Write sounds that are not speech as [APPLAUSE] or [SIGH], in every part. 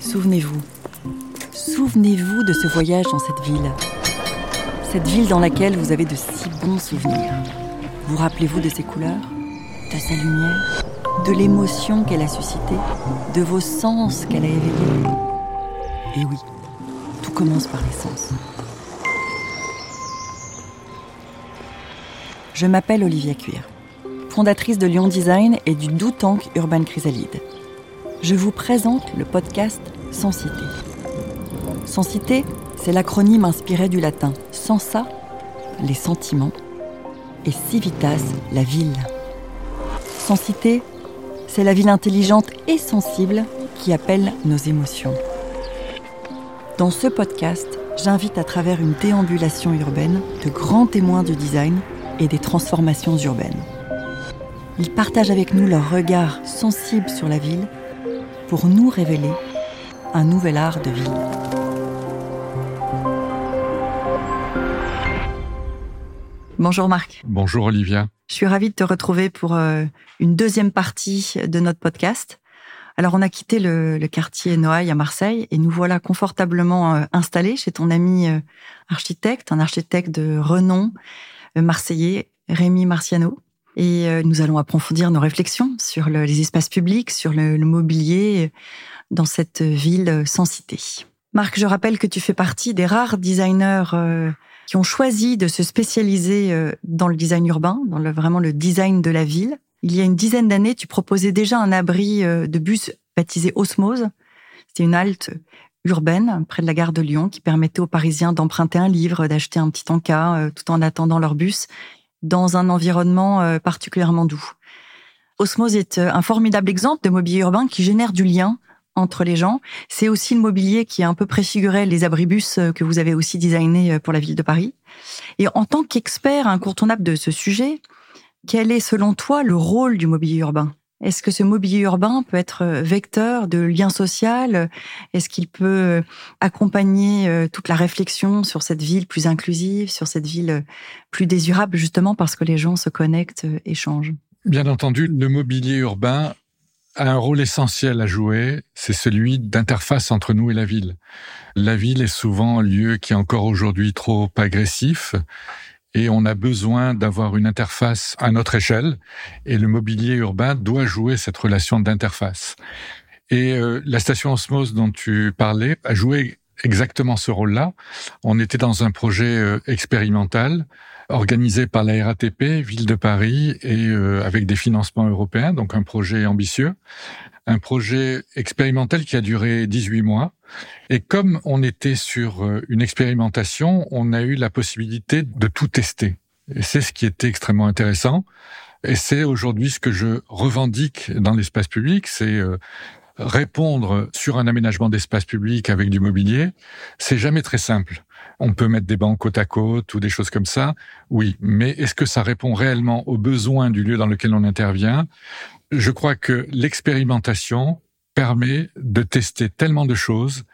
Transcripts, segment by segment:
Souvenez-vous. Souvenez-vous de ce voyage dans cette ville. Cette ville dans laquelle vous avez de si bons souvenirs. Vous rappelez-vous de ses couleurs, de sa lumière, de l'émotion qu'elle a suscitée, de vos sens qu'elle a éveillés? Et oui, tout commence par les sens. Je m'appelle Olivia Cuir, fondatrice de Lyon Design et du Do Tank Urban Chrysalide. Je vous présente le podcast. Sans Cité, c'est l'acronyme inspiré du latin sensa, les sentiments, et civitas, la ville. Sans Cité, c'est la ville intelligente et sensible qui appelle nos émotions. Dans ce podcast, j'invite à travers une déambulation urbaine de grands témoins du design et des transformations urbaines. Ils partagent avec nous leur regard sensible sur la ville pour nous révéler un nouvel art de ville. Bonjour Marc. Bonjour Olivia. Je suis ravie de te retrouver pour euh, une deuxième partie de notre podcast. Alors on a quitté le, quartier Noailles à Marseille et nous voilà confortablement euh, installés chez ton ami euh, architecte, un architecte de renom marseillais, Rémi Marciano. Et nous allons approfondir nos réflexions sur les espaces publics, sur le mobilier dans cette ville sans cité. Marc, je rappelle que tu fais partie des rares designers qui ont choisi de se spécialiser euh, dans le design urbain, dans le, vraiment le design de la ville. Il y a une dizaine d'années, tu proposais déjà un abri euh, de bus baptisé Osmose. C'était une halte urbaine près de la gare de Lyon qui permettait aux Parisiens d'emprunter un livre, d'acheter un petit encas euh, tout en attendant leur bus dans un environnement particulièrement doux. Osmose est un formidable exemple de mobilier urbain qui génère du lien entre les gens. C'est aussi le mobilier qui a un peu préfiguré les abribus euh, que vous avez aussi designé euh, pour la ville de Paris. Et en tant qu'expert incontournable de ce sujet, quel est selon toi le rôle du mobilier urbain? Est-ce que ce mobilier urbain peut être euh, vecteur de lien social? Est-ce qu'il peut accompagner toute la réflexion sur cette ville plus inclusive, sur cette ville plus désirable, justement parce que les gens se connectent, échangent Bien entendu, le mobilier urbain a un rôle essentiel à jouer, c'est celui d'interface entre nous et la ville. La ville est souvent un lieu qui est encore aujourd'hui trop agressif et on a besoin d'avoir une interface à notre échelle et le mobilier urbain doit jouer cette relation d'interface. Et euh, la station Osmose dont tu parlais a joué exactement ce rôle-là. On était dans un projet euh, expérimental organisé par la RATP, Ville de Paris, et euh, avec des financements européens, donc un projet ambitieux, un projet expérimental qui a duré 18 mois. Et comme on était sur euh, une expérimentation, on a eu la possibilité de tout tester. Et c'est ce qui était extrêmement intéressant. Et c'est aujourd'hui ce que je revendique dans l'espace public, c'est euh, répondre sur un aménagement d'espace public avec du mobilier. C'est jamais très simple. On peut mettre des bancs côte à côte ou des choses comme ça. Oui, mais est-ce que ça répond réellement aux besoins du lieu dans lequel on intervient? Je crois que l'expérimentation permet de tester tellement de choses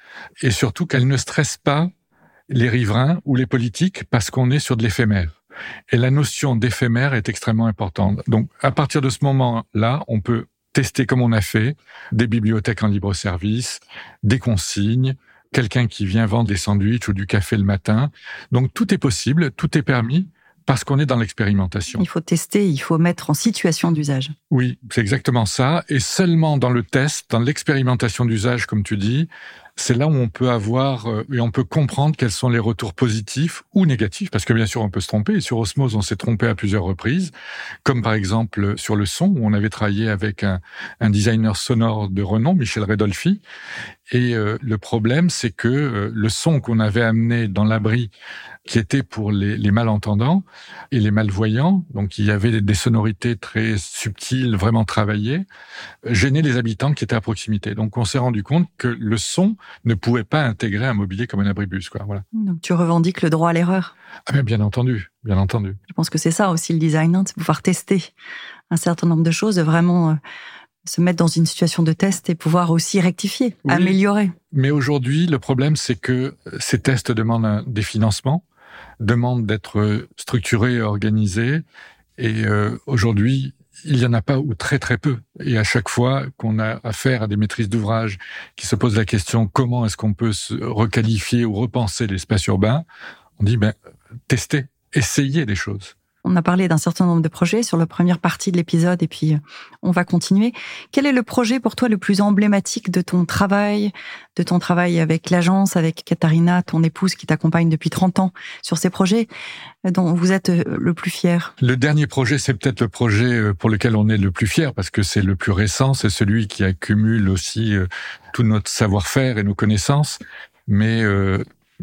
et surtout qu'elle ne stresse pas les riverains ou les politiques parce qu'on est sur de l'éphémère. Et la notion d'éphémère est extrêmement importante. Donc, à partir de ce moment-là, on peut tester comme on a fait des bibliothèques en libre service, des consignes, quelqu'un qui vient vendre des sandwichs ou du café le matin. Donc tout est possible, tout est permis parce qu'on est dans l'expérimentation. Il faut tester, il faut mettre en situation d'usage. Oui, c'est exactement ça. Et seulement dans le test, dans l'expérimentation d'usage, comme tu dis, c'est là où on peut avoir euh, et on peut comprendre quels sont les retours positifs ou négatifs, parce que bien sûr on peut se tromper. Et sur Osmose, on s'est trompé à plusieurs reprises, comme par exemple sur le son, où on avait travaillé avec un, un designer sonore de renom, Michel Redolfi. Et euh, le problème, c'est que euh, le son qu'on avait amené dans l'abri qui était pour les, les, malentendants et les malvoyants, donc il y avait des sonorités très subtiles, vraiment travaillées, gênait les habitants qui étaient à proximité. Donc on s'est rendu compte que le son ne pouvait pas intégrer un mobilier comme un abribus. Quoi. Voilà. Donc tu revendiques le droit à l'erreur? Ah bien, entendu, bien entendu. Je pense que c'est ça aussi le design, hein, c'est pouvoir tester un certain nombre de choses, de vraiment euh, se mettre dans une situation de test et pouvoir aussi rectifier, améliorer. Mais aujourd'hui, le problème, c'est que ces tests demandent des financements demande d'être structuré et organisé. Et euh, aujourd'hui, il y en a pas ou très très peu. Et à chaque fois qu'on a affaire à des maîtrises d'ouvrage qui se posent la question comment est-ce qu'on peut se requalifier ou repenser l'espace urbain, on dit ben testez, essayez des choses. On a parlé d'un certain nombre de projets sur la première partie de l'épisode et puis euh, on va continuer. Quel est le projet pour toi le plus emblématique de ton travail, de ton travail avec l'agence, avec Katharina, ton épouse qui t'accompagne depuis 30 ans sur ces projets euh, dont vous êtes euh, le plus fier? Le dernier projet, c'est peut-être le projet pour lequel on est le plus fier parce que c'est le plus récent, c'est celui qui accumule aussi tout notre savoir-faire et nos connaissances. Mais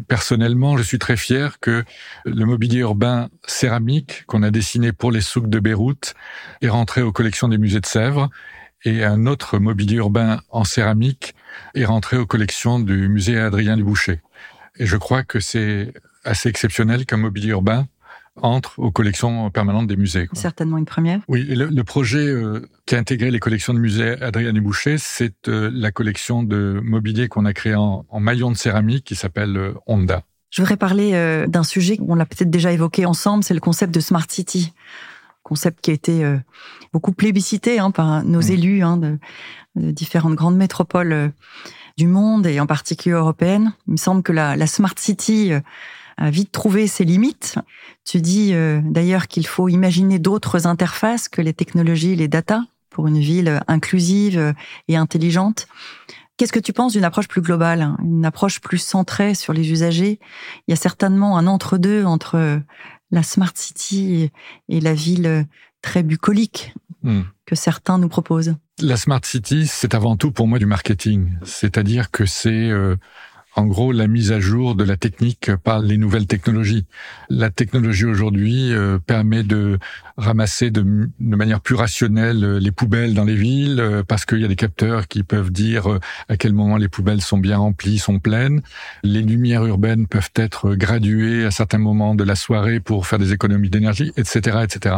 Personnellement, je suis très fier que le mobilier urbain céramique qu'on a dessiné pour les souks de Beyrouth est rentré aux collections des musées de Sèvres et un autre mobilier urbain en céramique est rentré aux collections du musée Adrien Duboucher. Et je crois que c'est assez exceptionnel qu'un mobilier urbain entre aux collections permanentes des musées. Certainement une première. Oui, le, projet euh, qui a intégré les collections de musée Adrien Boucher, c'est euh, la collection de mobilier qu'on a créé en, en maillon de céramique qui s'appelle euh, Honda. Je voudrais parler d'un sujet qu'on l'a peut-être déjà évoqué ensemble, c'est le concept de Smart City. Concept qui a été beaucoup plébiscité hein, par nos élus hein, de, de, différentes grandes métropoles du monde et en particulier européennes. Il me semble que la, la Smart City a vite trouvé ses limites. Tu dis euh, d'ailleurs qu'il faut imaginer d'autres interfaces que les technologies, les data, pour une ville inclusive et intelligente. Qu'est-ce que tu penses d'une approche plus globale, une approche plus centrée sur les usagers? Il y a certainement un entre-deux entre la smart city et la ville très bucolique hmm. que certains nous proposent. La smart city, c'est avant tout pour moi du marketing, c'est-à-dire que c'est euh, en gros la mise à jour de la technique par les nouvelles technologies. La technologie aujourd'hui euh, permet de ramasser de, manière plus rationnelle euh, les poubelles dans les villes euh, parce qu'il y a des capteurs qui peuvent dire à quel moment les poubelles sont bien remplies, sont pleines. Les lumières urbaines peuvent être graduées à certains moments de la soirée pour faire des économies d'énergie, etc., etc.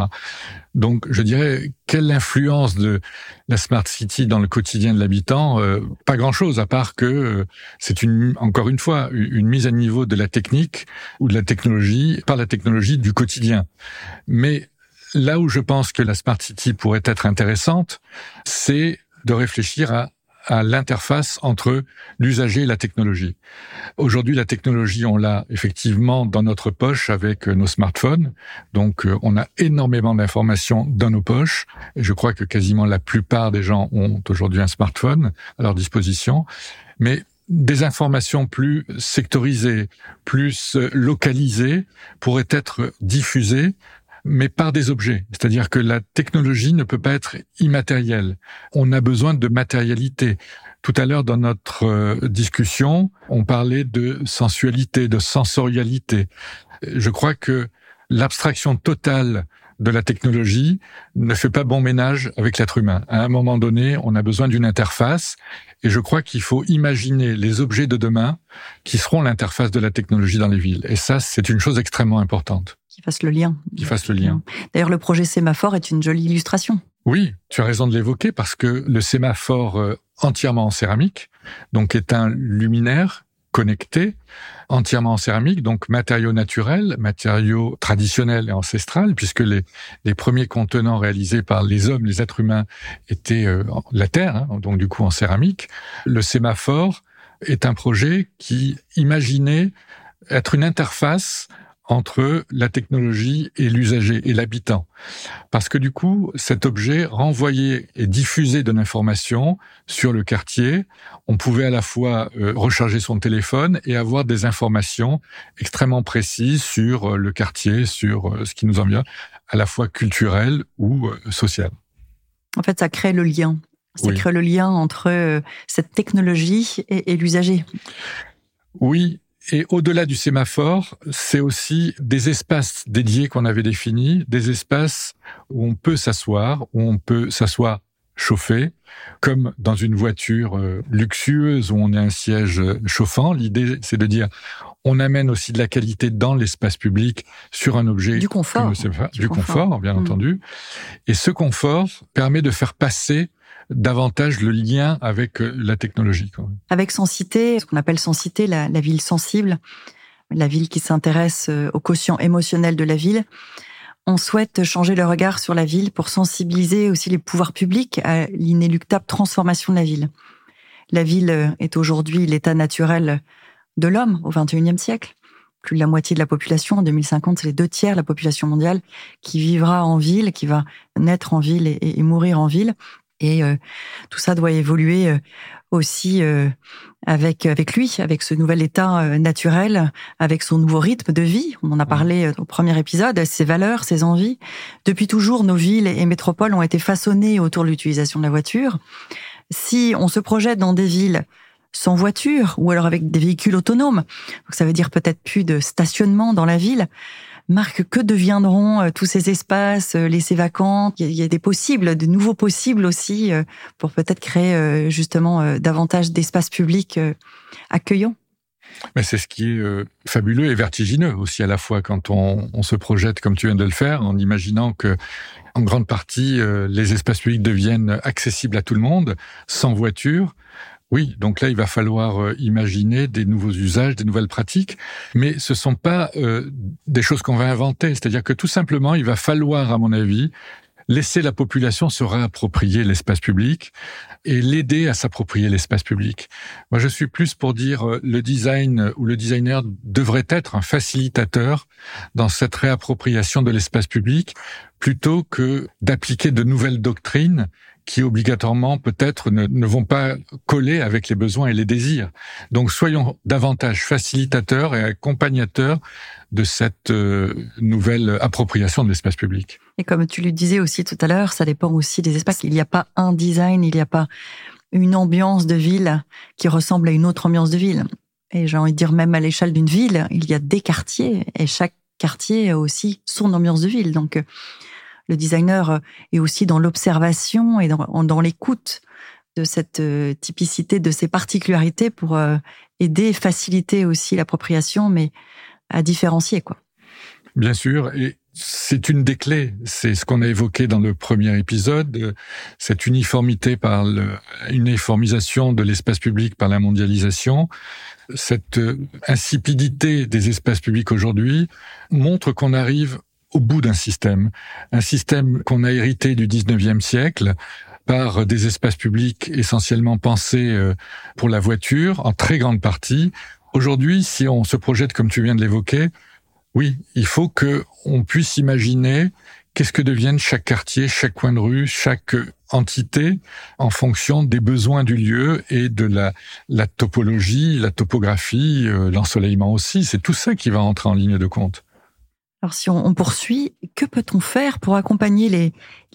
Donc, je dirais, quelle influence de la smart city dans le quotidien de l'habitant euh, Pas grand-chose, à part que euh, c'est une, encore une fois, une mise à niveau de la technique ou de la technologie par la technologie du quotidien. Mais là où je pense que la smart city pourrait être intéressante, c'est de réfléchir à à l'interface entre l'usager et la technologie. Aujourd'hui, la technologie, on l'a effectivement dans notre poche avec nos smartphones. Donc, euh, on a énormément d'informations dans nos poches. Et je crois que quasiment la plupart des gens ont aujourd'hui un smartphone à leur disposition. Mais des informations plus sectorisées, plus localisées pourraient être diffusées mais par des objets. C'est-à-dire que la technologie ne peut pas être immatérielle. On a besoin de matérialité. Tout à l'heure, dans notre euh, discussion, on parlait de sensualité, de sensorialité. Je crois que l'abstraction totale de la technologie ne fait pas bon ménage avec l'être humain. À un moment donné, on a besoin d'une interface et je crois qu'il faut imaginer les objets de demain qui seront l'interface de la technologie dans les villes. Et ça, c'est une chose extrêmement importante. Qui fasse le lien. Qui fasse le lien. D'ailleurs, le projet sémaphore est une jolie illustration. Oui, tu as raison de l'évoquer parce que le sémaphore euh, entièrement en céramique, donc est un luminaire connecté, entièrement en céramique, donc matériaux naturels, matériaux traditionnels et ancestrales, puisque les, les premiers contenants réalisés par les hommes, les êtres humains, étaient euh, la terre, hein, donc du coup en céramique. Le sémaphore est un projet qui imaginait être une interface entre la technologie et l'usager et l'habitant. Parce que du coup, cet objet renvoyait et diffusait de l'information sur le quartier. On pouvait à la fois euh, recharger son téléphone et avoir des informations extrêmement précises sur euh, le quartier, sur euh, ce qui nous envient, à la fois culturel ou social. En fait, ça crée le lien. Ça crée le lien entre cette technologie et, et l'usager. Oui, et au-delà du sémaphore, c'est aussi des espaces dédiés qu'on avait définis, des espaces où on peut s'asseoir, où on peut s'asseoir chauffé, comme dans une voiture euh, luxueuse où on a un siège chauffant. L'idée, c'est de dire, on amène aussi de la qualité dans l'espace public sur un objet. Du confort. Du, confort. bien mmh. entendu. Et ce confort permet de faire passer davantage le lien avec euh, la technologie. Avec Sensité, ce qu'on appelle Sensité, la, la ville sensible, la ville qui s'intéresse euh, au quotient émotionnel de la ville, on souhaite changer le regard sur la ville pour sensibiliser aussi les pouvoirs publics à l'inéluctable transformation de la ville. La ville est aujourd'hui l'état naturel de l'homme au XXIe siècle. Plus de la moitié de la population, en 2050, c'est les deux tiers de la population mondiale qui vivra en ville, qui va naître en ville et, mourir en ville. Et euh, tout ça doit évoluer euh, aussi euh, avec avec lui, avec ce nouvel état naturel, avec son nouveau rythme de vie. On en a parlé au premier épisode, ses valeurs, ses envies. Depuis toujours, nos villes et métropoles ont été façonnées autour de l'utilisation de la voiture. Si on se projette dans des villes sans voiture ou alors avec des véhicules autonomes, donc ça veut dire peut-être plus de stationnement dans la ville, Marc, que deviendront euh, tous ces espaces euh, laissés vacants Il y a des possibles, de nouveaux possibles aussi, euh, pour peut-être créer justement davantage d'espaces publics accueillants. Mais c'est ce qui est fabuleux et vertigineux aussi à la fois quand on, se projette comme tu viens de le faire, en imaginant que en grande partie les espaces publics deviennent accessibles à tout le monde, sans voiture, oui, donc là, il va falloir euh, imaginer des nouveaux usages, des nouvelles pratiques, mais ce sont pas euh, des choses qu'on va inventer. C'est-à-dire que tout simplement, il va falloir, à mon avis, laisser la population se réapproprier l'espace public et l'aider à s'approprier l'espace public. Moi, je suis plus pour dire euh, le design ou le designer devrait être un facilitateur dans cette réappropriation de l'espace public plutôt que d'appliquer de nouvelles doctrines qui obligatoirement peut-être ne, vont pas coller avec les besoins et les désirs. Donc soyons davantage facilitateurs et accompagnateurs de cette euh, nouvelle appropriation de l'espace public. Et comme tu le disais aussi tout à l'heure, ça dépend aussi des espaces. Il n'y a pas un design, il n'y a pas une ambiance de ville qui ressemble à une autre ambiance de ville. Et j'ai envie de dire même à l'échelle d'une ville, il y a des quartiers et chaque quartier a aussi son ambiance de ville. Donc le designer euh, est aussi dans l'observation et dans, l'écoute de cette euh, typicité, de ces particularités pour euh, aider, faciliter aussi l'appropriation, mais à différencier, quoi. Bien sûr, et c'est une des clés. C'est ce qu'on a évoqué dans le premier épisode, cette uniformité par le, uniformisation de l'espace public par la mondialisation. Cette insipidité des espaces publics aujourd'hui montre qu'on arrive au bout d'un système, un système qu'on a hérité du 19e siècle par des espaces publics essentiellement pensés euh, pour la voiture, en très grande partie. Aujourd'hui, si on se projette comme tu viens de l'évoquer, oui, il faut que on puisse imaginer qu'est-ce que deviennent chaque quartier, chaque coin de rue, chaque entité en fonction des besoins du lieu et de la, topologie, la topographie, euh, l'ensoleillement aussi. C'est tout ça qui va entrer en ligne de compte. Alors si on, poursuit, que peut-on faire pour accompagner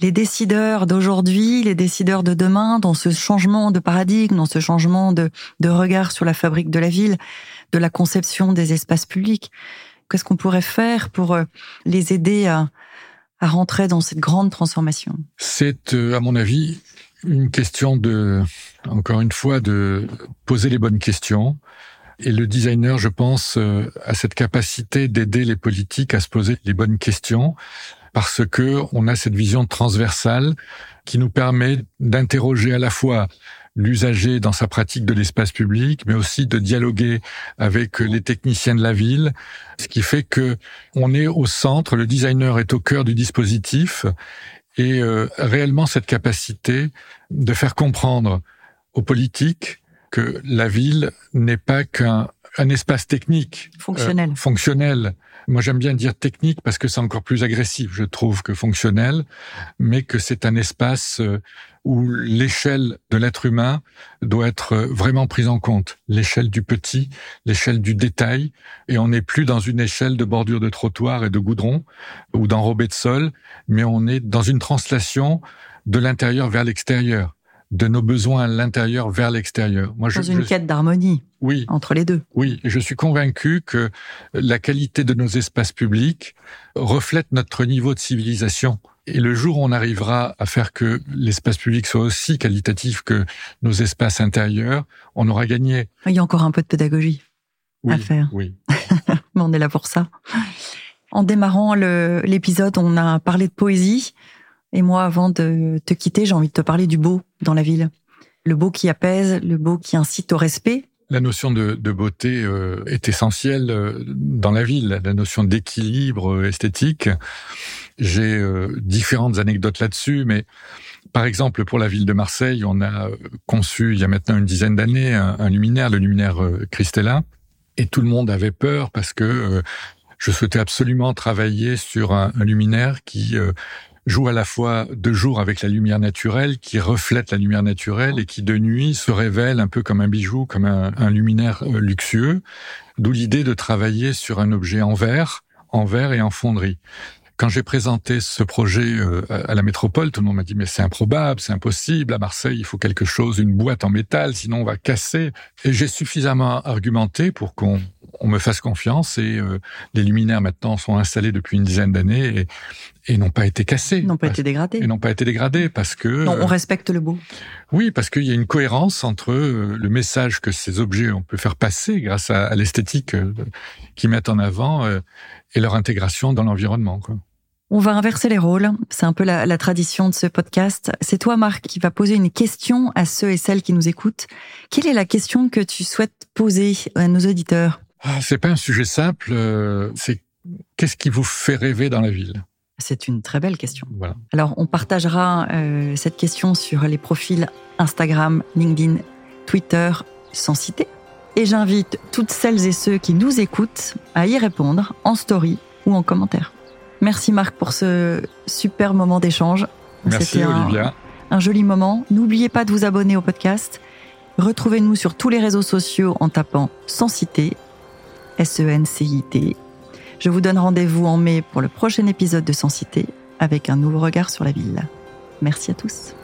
les, décideurs d'aujourd'hui, les décideurs de demain dans ce changement de paradigme, dans ce changement de, de regard sur la fabrique de la ville, de la conception des espaces publics? Qu'est-ce qu'on pourrait faire pour euh, les aider à, à rentrer dans cette grande transformation? C'est, euh, à mon avis, une question de, encore une fois, de poser les bonnes questions, et le designer, je pense, euh, a cette capacité d'aider les politiques à se poser les bonnes questions parce que on a cette vision transversale qui nous permet d'interroger à la fois l'usager dans sa pratique de l'espace public, mais aussi de dialoguer avec les techniciens de la ville, ce qui fait que on est au centre, le designer est au cœur du dispositif, et euh, réellement cette capacité de faire comprendre aux politiques que la ville n'est pas qu'un un espace technique. Fonctionnel. Euh, fonctionnel. Moi, j'aime bien dire technique parce que c'est encore plus agressif, je trouve, que fonctionnel, mais que c'est un espace euh, où l'échelle de l'être humain doit être euh, vraiment prise en compte. L'échelle du petit, l'échelle du détail, et on n'est plus dans une échelle de bordure de trottoir et de goudron ou d'enrobé de sol, mais on est dans une translation de l'intérieur vers l'extérieur de nos besoins à l'intérieur vers l'extérieur. Moi, Dans une quête d'harmonie oui, entre les deux. Oui, je suis convaincu que la qualité de nos espaces publics reflète notre niveau de civilisation. Et le jour où on arrivera à faire que l'espace public soit aussi qualitatif que nos espaces intérieurs, on aura gagné. Il y a encore un peu de pédagogie à faire. Oui. [LAUGHS] Mais on est là pour ça. En démarrant l'épisode, on a parlé de poésie. Et moi, avant de te quitter, j'ai envie de te parler du beau dans la ville. Le beau qui apaise, le beau qui incite au respect La notion de, beauté euh, est essentielle euh, dans la ville, la notion d'équilibre euh, esthétique. J'ai différentes anecdotes là-dessus, mais par exemple, pour la ville de Marseille, on a conçu il y a maintenant une dizaine d'années un, luminaire, le luminaire Christella, et tout le monde avait peur parce que je souhaitais absolument travailler sur un, un luminaire qui joue à la fois de jour avec la lumière naturelle, qui reflète la lumière naturelle et qui de nuit se révèle un peu comme un bijou, comme un, luminaire euh, luxueux. D'où l'idée de travailler sur un objet en verre, en verre et en fonderie. Quand j'ai présenté ce projet euh, à la métropole, tout le monde m'a dit mais c'est improbable, c'est impossible. À Marseille, il faut quelque chose, une boîte en métal, sinon on va casser. Et j'ai suffisamment argumenté pour qu'on on me fasse confiance et euh, les luminaires maintenant sont installés depuis une dizaine d'années n'ont pas été cassés. N'ont pas été dégradés. Et n'ont pas été dégradés parce que... Non, on respecte le beau. Oui, parce qu'il y a une cohérence entre euh, le message que ces objets on peut faire passer grâce à, l'esthétique euh, qu'ils mettent en avant et leur intégration dans l'environnement. On va inverser les rôles. C'est un peu la, la, tradition de ce podcast. C'est toi, Marc, qui va poser une question à ceux et celles qui nous écoutent. Quelle est la question que tu souhaites poser à nos auditeurs? Ah, c'est pas un sujet simple. Euh, c'est qu'est-ce qui vous fait rêver dans la ville? C'est une très belle question. Voilà. Alors, on partagera euh, cette question sur les profils Instagram, LinkedIn, Twitter, sans citer. Et j'invite toutes celles et ceux qui nous écoutent à y répondre en story ou en commentaire. Merci Marc pour ce super moment d'échange. Merci Olivia. Un, un joli moment. N'oubliez pas de vous abonner au podcast. Retrouvez-nous sur tous les réseaux sociaux en tapant sans citer S-E-N-C-I-T. Je vous donne rendez-vous en mai pour le prochain épisode de Sensité avec un nouveau regard sur la ville. Merci à tous.